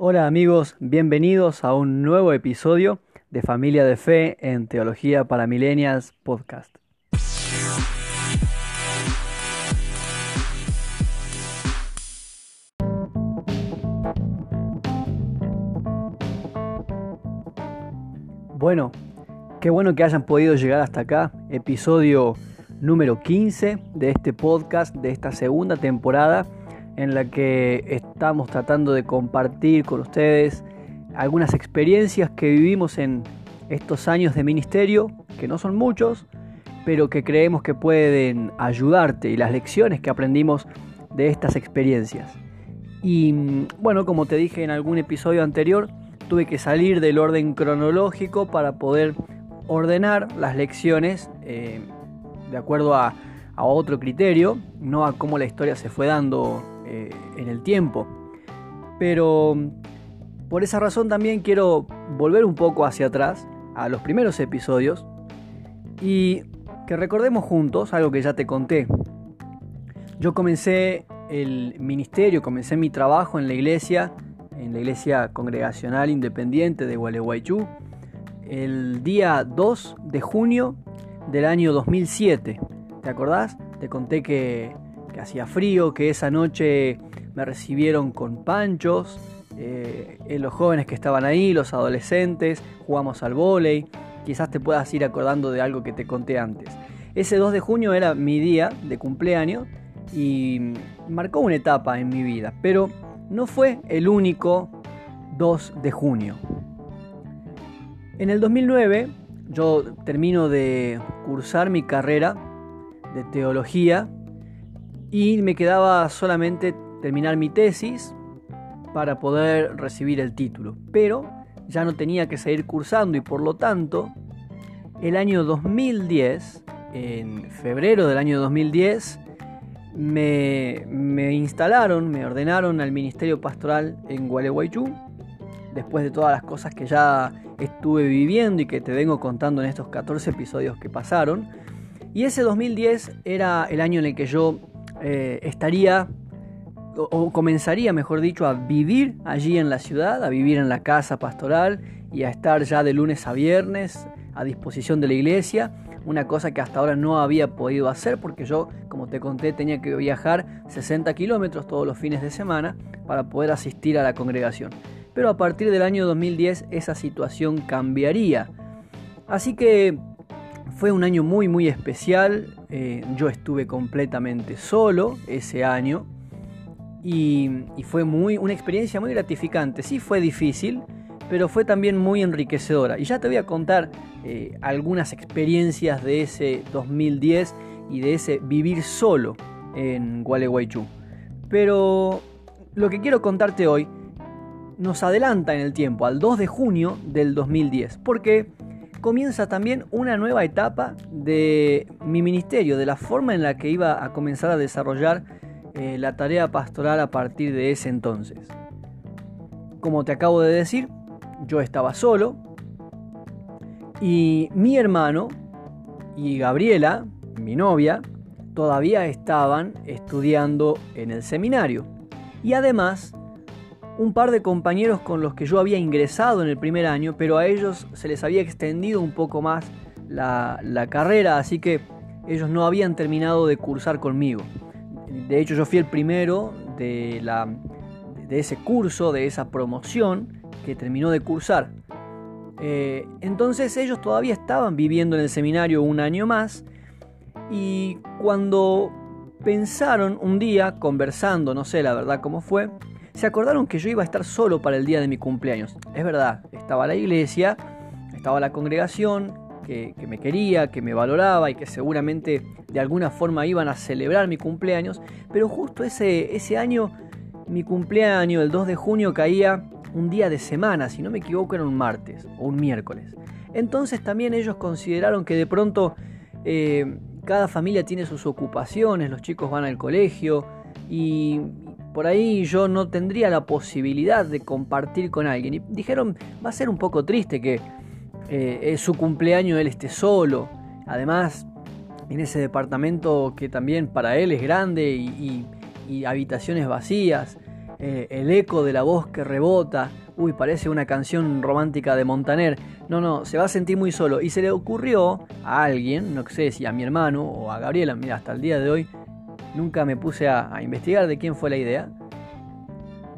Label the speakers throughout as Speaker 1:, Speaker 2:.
Speaker 1: Hola amigos, bienvenidos a un nuevo episodio de Familia de Fe en Teología para Millennials Podcast. Bueno, qué bueno que hayan podido llegar hasta acá, episodio número 15 de este podcast, de esta segunda temporada en la que estamos tratando de compartir con ustedes algunas experiencias que vivimos en estos años de ministerio, que no son muchos, pero que creemos que pueden ayudarte y las lecciones que aprendimos de estas experiencias. Y bueno, como te dije en algún episodio anterior, tuve que salir del orden cronológico para poder ordenar las lecciones eh, de acuerdo a, otro criterio, no a cómo la historia se fue dando eh, en el tiempo. Pero por esa razón también quiero volver un poco hacia atrás, a los primeros episodios, y que recordemos juntos algo que ya te conté. Yo comencé el ministerio, comencé mi trabajo en la iglesia, en la iglesia congregacional independiente de Gualeguaychú, el día 2 de junio del año 2007. ¿Te acordás? Te conté que que hacía frío, que esa noche me recibieron con panchos, eh, los jóvenes que estaban ahí, los adolescentes, jugamos al vóley, quizás te puedas ir acordando de algo que te conté antes. Ese 2 de junio era mi día de cumpleaños y marcó una etapa en mi vida, pero no fue el único 2 de junio. En el 2009 yo termino de cursar mi carrera de teología y me quedaba solamente terminar mi tesis para poder recibir el título. Pero ya no tenía que seguir cursando y por lo tanto el año 2010, en febrero del año 2010, me, me instalaron, me ordenaron al Ministerio Pastoral en Gualeguaychú, después de todas las cosas que ya estuve viviendo y que te vengo contando en estos 14 episodios que pasaron. Y ese 2010 era el año en el que yo eh, estaría o, comenzaría, mejor dicho, a vivir allí en la ciudad, a vivir en la casa pastoral y a estar ya de lunes a viernes a disposición de la iglesia, una cosa que hasta ahora no había podido hacer porque yo, como te conté, tenía que viajar 60 kilómetros todos los fines de semana para poder asistir a la congregación. Pero a partir del año 2010 esa situación cambiaría. Así que fue un año muy muy especial, eh, yo estuve completamente solo ese año y, fue muy, una experiencia muy gratificante. Sí fue difícil, pero fue también muy enriquecedora. Y ya te voy a contar eh, algunas experiencias de ese 2010 y de ese vivir solo en Gualeguaychú. Pero lo que quiero contarte hoy nos adelanta en el tiempo, al 2 de junio del 2010, porque comienza también una nueva etapa de mi ministerio, de la forma en la que iba a comenzar a desarrollar eh, la tarea pastoral a partir de ese entonces. Como te acabo de decir, yo estaba solo y mi hermano y Gabriela, mi novia, todavía estaban estudiando en el seminario. Y además un par de compañeros con los que yo había ingresado en el primer año, pero a ellos se les había extendido un poco más la, carrera, así que ellos no habían terminado de cursar conmigo. De hecho, yo fui el primero de, la, de ese curso, de esa promoción que terminó de cursar. Eh, entonces ellos todavía estaban viviendo en el seminario un año más y cuando pensaron un día, conversando, no sé la verdad cómo fue, se acordaron que yo iba a estar solo para el día de mi cumpleaños. Es verdad, estaba la iglesia, estaba la congregación que, me quería, que me valoraba y que seguramente de alguna forma iban a celebrar mi cumpleaños, pero justo ese, año, mi cumpleaños, el 2 de junio, caía un día de semana, si no me equivoco era un martes o un miércoles. Entonces también ellos consideraron que de pronto eh, cada familia tiene sus ocupaciones, los chicos van al colegio y, por ahí yo no tendría la posibilidad de compartir con alguien. Y dijeron, va a ser un poco triste que eh, es su cumpleaños él esté solo. Además, en ese departamento que también para él es grande y, habitaciones vacías. eh, el eco de la voz que rebota, uy, parece una canción romántica de Montaner. No, no, se va a sentir muy solo. Y se le ocurrió a alguien, no sé si a mi hermano o a Gabriela, mira, hasta el día de hoy nunca me puse a, a investigar de quién fue la idea.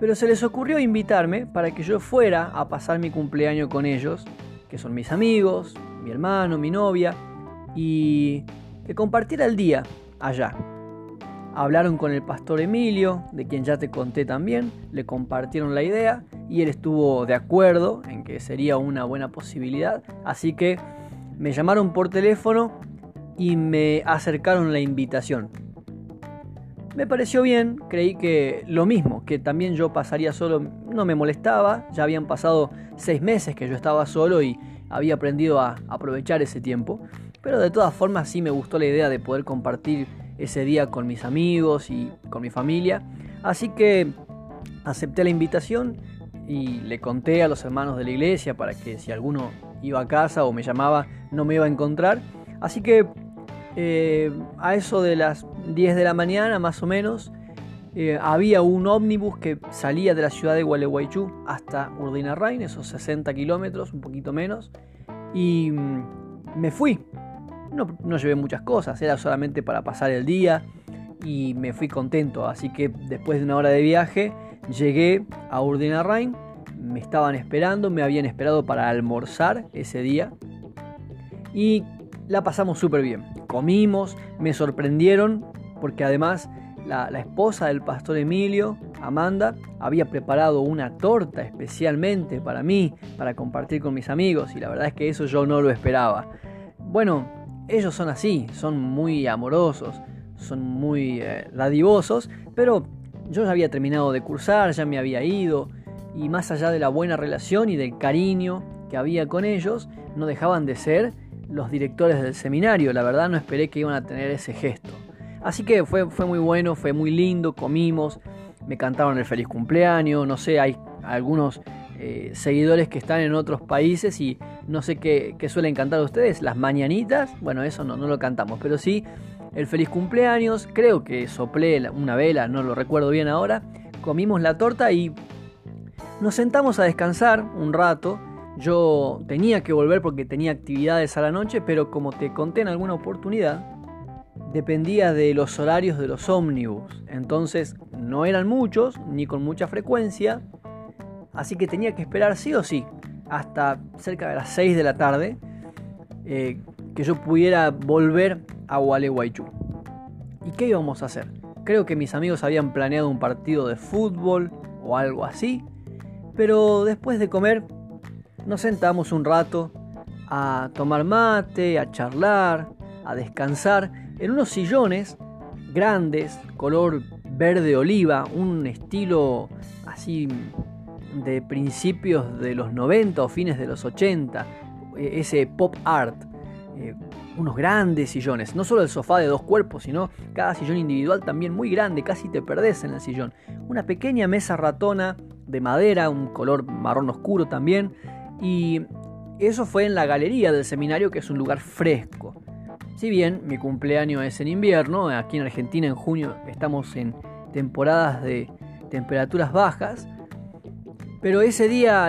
Speaker 1: Pero se les ocurrió invitarme para que yo fuera a pasar mi cumpleaños con ellos, que son mis amigos, mi hermano, mi novia, y que compartiera el día allá. Hablaron con el pastor Emilio, de quien ya te conté también, le compartieron la idea y él estuvo de acuerdo en que sería una buena posibilidad, así que me llamaron por teléfono y me acercaron la invitación. Me pareció bien, creí que lo mismo, que también yo pasaría solo, no me molestaba, ya habían pasado seis meses que yo estaba solo y había aprendido a aprovechar ese tiempo, pero de todas formas sí me gustó la idea de poder compartir ese día con mis amigos y con mi familia. Así que acepté la invitación y le conté a los hermanos de la iglesia para que si alguno iba a casa o me llamaba no me iba a encontrar. Así que eh, a eso de las 10 de la mañana más o menos eh, había un ómnibus que salía de la ciudad de Gualeguaychú hasta Urdinarrain, esos 60 kilómetros, un poquito menos, y mm, me fui no, llevé muchas cosas, era solamente para pasar el día y me fui contento. Así que después de una hora de viaje llegué a Urdinarrain, me estaban esperando, me habían esperado para almorzar ese día y la pasamos súper bien. Comimos, me sorprendieron porque además la, esposa del pastor Emilio, Amanda, había preparado una torta especialmente para mí, para compartir con mis amigos y la verdad es que eso yo no lo esperaba. Bueno, ellos son así, son muy amorosos, son muy eh, pero yo ya había terminado de cursar, ya me había ido, y más allá de la buena relación y del cariño que había con ellos, no dejaban de ser los directores del seminario, la verdad no esperé que iban a tener ese gesto. Así que fue, fue muy bueno, fue muy lindo, comimos, me cantaron el feliz cumpleaños, no sé, hay algunos eh, seguidores que están en otros países y no sé qué, suelen cantar ustedes, las mañanitas, bueno, eso no, no lo cantamos, pero sí el feliz cumpleaños, creo que soplé una vela, no lo recuerdo bien ahora, comimos la torta y nos sentamos a descansar un rato. Yo tenía que volver porque tenía actividades a la noche, pero como te conté en alguna oportunidad, dependía de los horarios de los ómnibus. Entonces no eran muchos, ni con mucha frecuencia, así que tenía que esperar sí o sí hasta cerca de las 6 de la tarde eh, que yo pudiera volver a Gualeguaychú. ¿Y qué íbamos a hacer? Creo que mis amigos habían planeado un partido de fútbol o algo así, pero después de comer nos sentamos un rato a tomar mate, a charlar, a descansar en unos sillones grandes, color verde oliva, un estilo así de principios de los 90 o fines de los 80, e, ese pop art, eh, unos grandes sillones, no solo el sofá de dos cuerpos, sino cada sillón individual también muy grande, casi te perdés en el sillón. Una pequeña mesa ratona de madera, un color marrón oscuro también, y eso fue en la galería del seminario, que es un lugar fresco. Si bien mi cumpleaños es en invierno, aquí en Argentina en junio estamos en temporadas de temperaturas bajas, pero ese día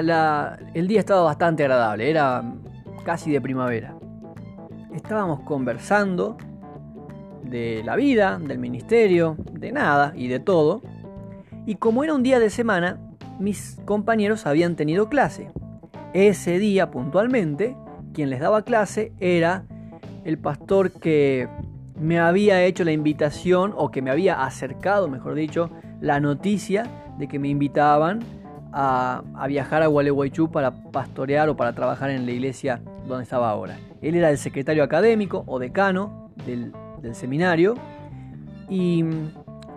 Speaker 1: el día estaba bastante agradable, era casi de primavera. Estábamos conversando de la vida, del ministerio, de nada y de todo. Y como era un día de semana, mis compañeros habían tenido clase. Ese día puntualmente, quien les daba clase era el pastor que me había hecho la invitación o que me había acercado, mejor dicho, la noticia de que me invitaban a, viajar a Gualeguaychú para pastorear o para trabajar en la iglesia donde estaba ahora. Él era el secretario académico o decano del, del seminario y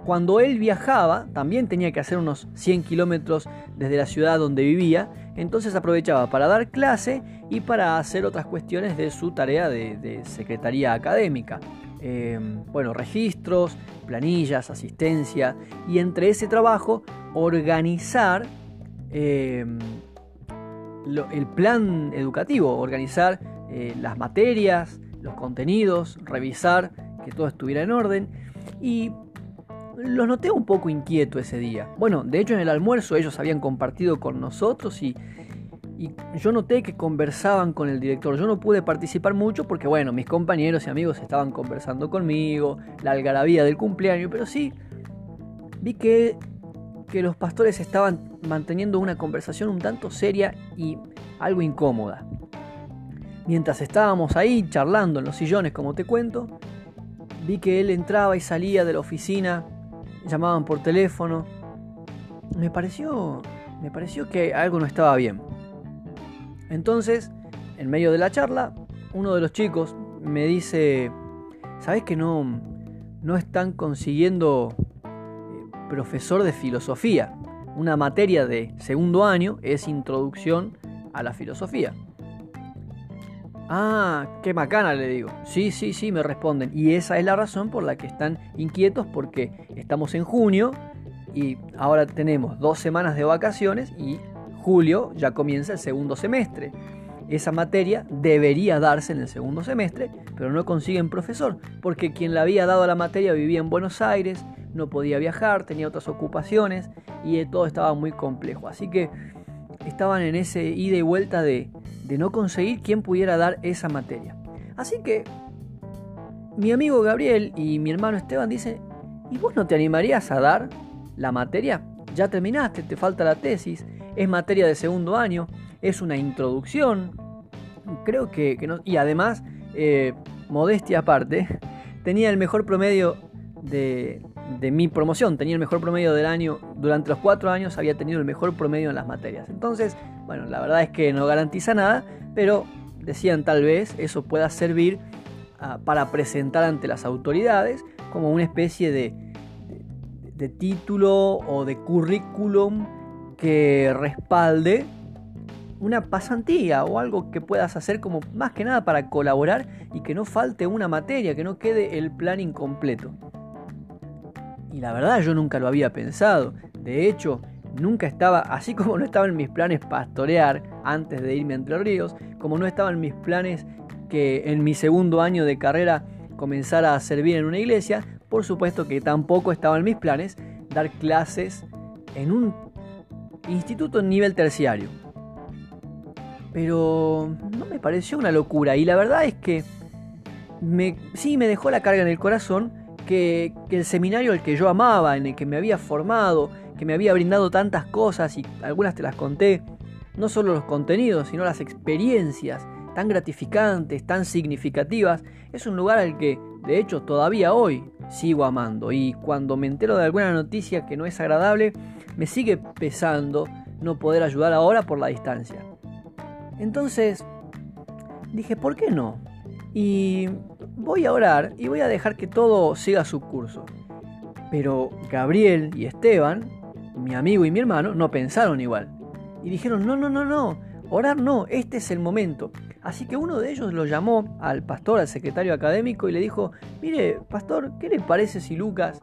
Speaker 1: cuando él viajaba también tenía que hacer unos 100 kilómetros desde la ciudad donde vivía, entonces aprovechaba para dar clase y para hacer otras cuestiones de su tarea de, secretaría académica. Eh, bueno, registros, planillas, asistencia y entre ese trabajo organizar Em, el plan educativo, organizar eh, las materias, los contenidos, revisar que todo estuviera en orden. Y los noté un poco inquieto ese día. Bueno, de hecho en el almuerzo ellos habían compartido con nosotros y, yo noté que conversaban con el director. Yo no pude participar mucho porque, bueno, mis compañeros y amigos estaban conversando conmigo, la algarabía del cumpleaños, pero sí vi que, que los pastores estaban manteniendo una conversación un tanto seria y algo incómoda. Mientras estábamos ahí charlando en los sillones, como te cuento, vi que él entraba y salía de la oficina, llamaban por teléfono. Me pareció, me pareció que algo no estaba bien. Entonces, en medio de la charla, uno de los chicos me dice, ¿sabes que no, no están consiguiendo eh, profesor de filosofía? Una materia de segundo año es introducción a la filosofía. Ah, qué macana, le digo. Sí, sí, sí, me responden. Y esa es la razón por la que están inquietos porque estamos en junio y ahora tenemos dos semanas de vacaciones y julio ya comienza el segundo semestre. Esa materia debería darse en el segundo semestre, pero no consiguen profesor, porque quien le había dado la materia vivía en Buenos Aires, no podía viajar, tenía otras ocupaciones y todo estaba muy complejo. Así que estaban en ese ida y vuelta de, de no conseguir quien pudiera dar esa materia. Así que mi amigo Gabriel y mi hermano Esteban dicen, ¿y vos no te animarías a dar la materia? Ya terminaste, te falta la tesis, es materia de segundo año, es una introducción. Creo que, no... Y además, eh, modestia aparte, tenía el mejor promedio de, de mi promoción, tenía el mejor promedio del año, durante los cuatro años había tenido el mejor promedio en las materias. Entonces, bueno, la verdad es que no garantiza nada, pero decían tal vez eso pueda servir ah, para presentar ante las autoridades como una especie de, de, título o de currículum que respalde una pasantía o algo que puedas hacer como más que nada para colaborar y que no falte una materia, que no quede el plan incompleto. Y la verdad yo nunca lo había pensado. De hecho, nunca estaba, así como no estaba en mis planes pastorear antes de irme a Entre Ríos, como no estaba en mis planes que en mi segundo año de carrera comenzara a servir en una iglesia, por supuesto que tampoco estaba en mis planes dar clases en un instituto en nivel terciario. Pero no me pareció una locura y la verdad es que me, sí me dejó la carga en el corazón que, el seminario al que yo amaba, en el que me había formado, que me había brindado tantas cosas y algunas te las conté, no solo los contenidos, sino las experiencias tan gratificantes, tan significativas, es un lugar al que, de hecho, todavía hoy sigo amando. Y cuando me entero de alguna noticia que no es agradable, me sigue pesando no poder ayudar ahora por la distancia. Entonces, dije, ¿por qué no? Y voy a orar y voy a dejar que todo siga su curso. Pero Gabriel y Esteban, mi amigo y mi hermano, no pensaron igual. Y dijeron, no, no, no, no, orar no, este es el momento. Así que uno de ellos lo llamó al pastor, al secretario académico, y le dijo, mire, pastor, ¿qué le parece si Lucas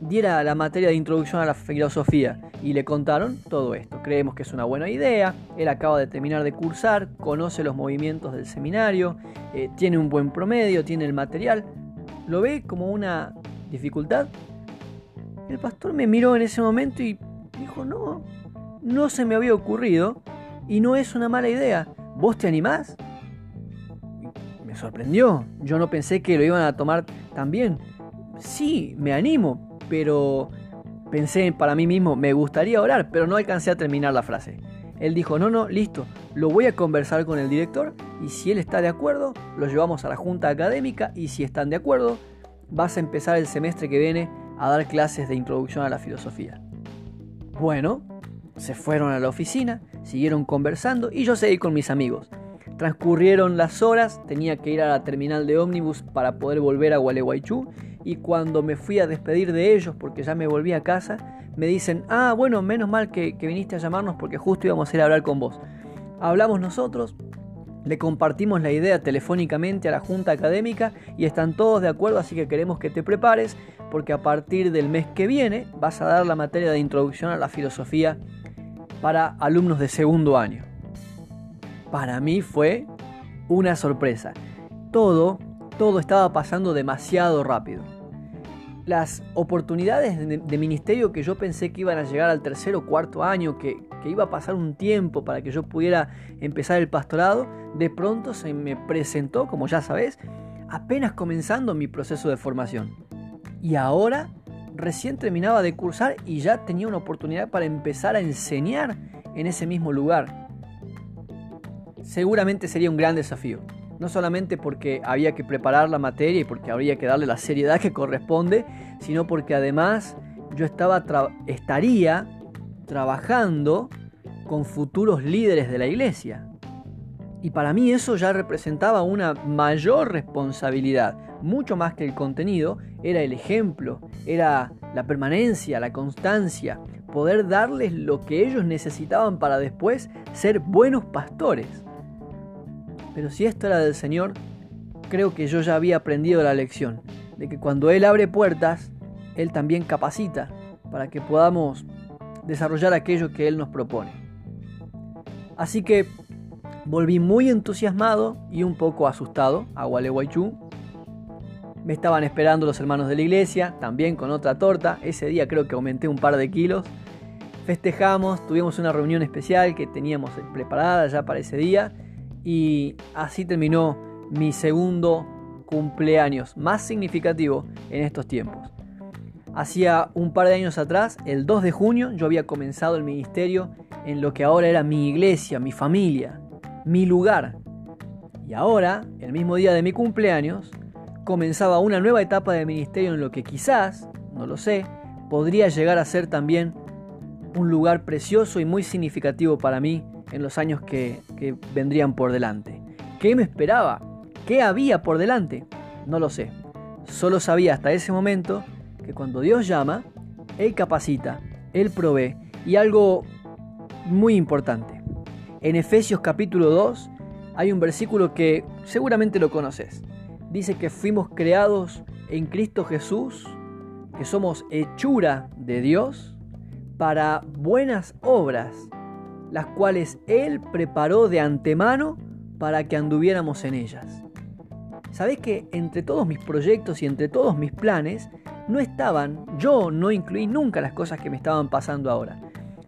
Speaker 1: diera la materia de introducción a la filosofía? Y le contaron todo esto. Creemos que es una buena idea, él acaba de terminar de cursar, conoce los movimientos del seminario, eh, tiene un buen promedio, tiene el material. ¿Lo ve como una dificultad? El pastor me miró en ese momento y dijo, no, no se me había ocurrido y no es una mala idea. ¿Vos te animás? Me sorprendió. Yo no pensé que lo iban a tomar tan bien. Sí, me animo, pero pensé para mí mismo, me gustaría orar, pero no alcancé a terminar la frase. Él dijo, no, no, listo, lo voy a conversar con el director y si él está de acuerdo, lo llevamos a la junta académica y si están de acuerdo, vas a empezar el semestre que viene a dar clases de introducción a la filosofía. Bueno, se fueron a la oficina, siguieron conversando y yo seguí con mis amigos. Transcurrieron las horas, tenía que ir a la terminal de ómnibus para poder volver a Gualeguaychú y cuando me fui a despedir de ellos porque ya me volví a casa, me dicen, ah, bueno, menos mal que, viniste a llamarnos porque justo íbamos a ir a hablar con vos. Hablamos nosotros, le compartimos la idea telefónicamente a la Junta Académica y están todos de acuerdo, así que queremos que te prepares porque a partir del mes que viene vas a dar la materia de introducción a la filosofía para alumnos de segundo año. Para mí fue una sorpresa. Todo, todo estaba pasando demasiado rápido las oportunidades de, ministerio que yo pensé que iban a llegar al tercer o cuarto año, que, que iba a pasar un tiempo para que yo pudiera empezar el pastorado, de pronto se me presentó, como ya sabes, apenas comenzando mi proceso de formación. Y ahora recién terminaba de cursar y ya tenía una oportunidad para empezar a enseñar en ese mismo lugar. Seguramente sería un gran desafío, no solamente porque había que preparar la materia y porque habría que darle la seriedad que corresponde, sino porque además yo estaba estaría trabajando con futuros líderes de la iglesia. Y para mí eso ya representaba una mayor responsabilidad, mucho más que el contenido, era el ejemplo, era la permanencia, la constancia, poder darles lo que ellos necesitaban para después ser buenos pastores. Pero si esto era del Señor, creo que yo ya había aprendido la lección, de que cuando Él abre puertas, Él también capacita para que podamos desarrollar aquello que Él nos propone. Así que volví muy entusiasmado y un poco asustado a Gualeguaychú. Me estaban esperando los hermanos de la iglesia, también con otra torta. Ese día creo que aumenté un par de kilos. Festejamos, tuvimos una reunión especial que teníamos preparada ya para ese día y así terminó mi segundo cumpleaños más significativo en estos tiempos. Hacía un par de años atrás, el 2 de junio, yo había comenzado el ministerio en lo que ahora era mi iglesia, mi familia, mi lugar. Y ahora, el mismo día de mi cumpleaños, comenzaba una nueva etapa de ministerio en lo que quizás, no lo sé, podría llegar a ser también un lugar precioso y muy significativo para mí en los años que, vendrían por delante. ¿Qué me esperaba? ¿Qué había por delante? No lo sé. Solo sabía hasta ese momento que cuando Dios llama, Él capacita, Él provee y algo muy importante. En Efesios capítulo 2 hay un versículo que seguramente lo conoces. Dice que fuimos creados en Cristo Jesús, que somos hechura de Dios para buenas obras, las cuales Él preparó de antemano para que anduviéramos en ellas. Sabes que entre todos mis proyectos y entre todos mis planes no estaban, yo no incluí nunca las cosas que me estaban pasando ahora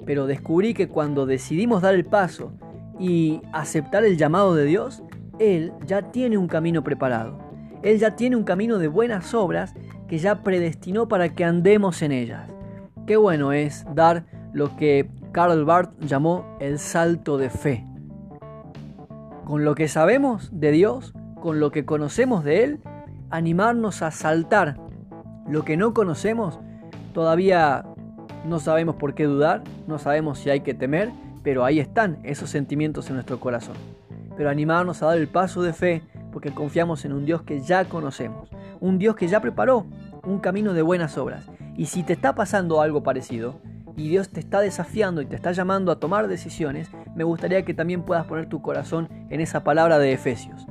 Speaker 1: pero descubrí que cuando decidimos dar el paso y aceptar el llamado de Dios, Él ya tiene un camino preparado. Él ya tiene un camino de buenas obras que ya predestinó para que andemos en ellas. Qué bueno es dar lo que Karl Barth llamó el salto de fe. Con lo que sabemos de Dios, con lo que conocemos de Él, animarnos a saltar. Lo que no conocemos, todavía no sabemos por qué dudar, no sabemos si hay que temer, pero ahí están esos sentimientos en nuestro corazón. Pero animarnos a dar el paso de fe porque confiamos en un Dios que ya conocemos, un Dios que ya preparó un camino de buenas obras. Y si te está pasando algo parecido, y Dios te está desafiando y te está llamando a tomar decisiones, me gustaría que también puedas poner tu corazón en esa palabra de Efesios.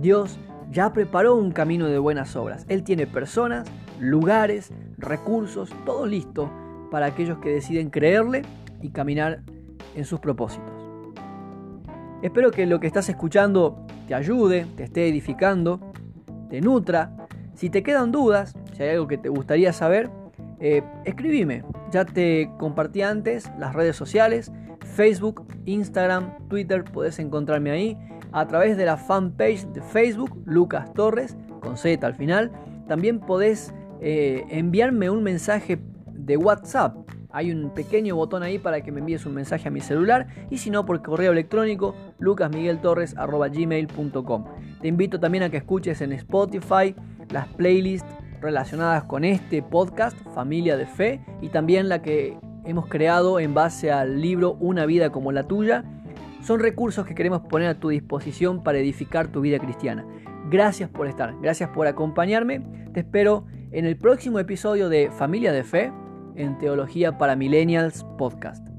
Speaker 1: Dios ya preparó un camino de buenas obras. Él tiene personas, lugares, recursos, todo listo para aquellos que deciden creerle y caminar en sus propósitos. Espero que lo que estás escuchando te ayude, te esté edificando, te nutra. Si te quedan dudas, si hay algo que te gustaría saber, eh. Ya te compartí antes las redes sociales, Facebook, Instagram, Twitter, puedes encontrarme ahí. A través de la fanpage de Facebook, Lucas Torres, con Z al final. También podés eh, enviarme un mensaje de WhatsApp. Hay un pequeño botón ahí para que me envíes un mensaje a mi celular y si no por correo electrónico lucasmigueltorres.gmail.com Te invito también a que escuches en Spotify las playlists relacionadas con este podcast, Familia de Fe, y también la que hemos creado en base al libro Una vida como la tuya. Son recursos que queremos poner a tu disposición para edificar tu vida cristiana. Gracias por estar, gracias por acompañarme. Te espero en el próximo episodio de Familia de Fe en Teología para Millennials Podcast.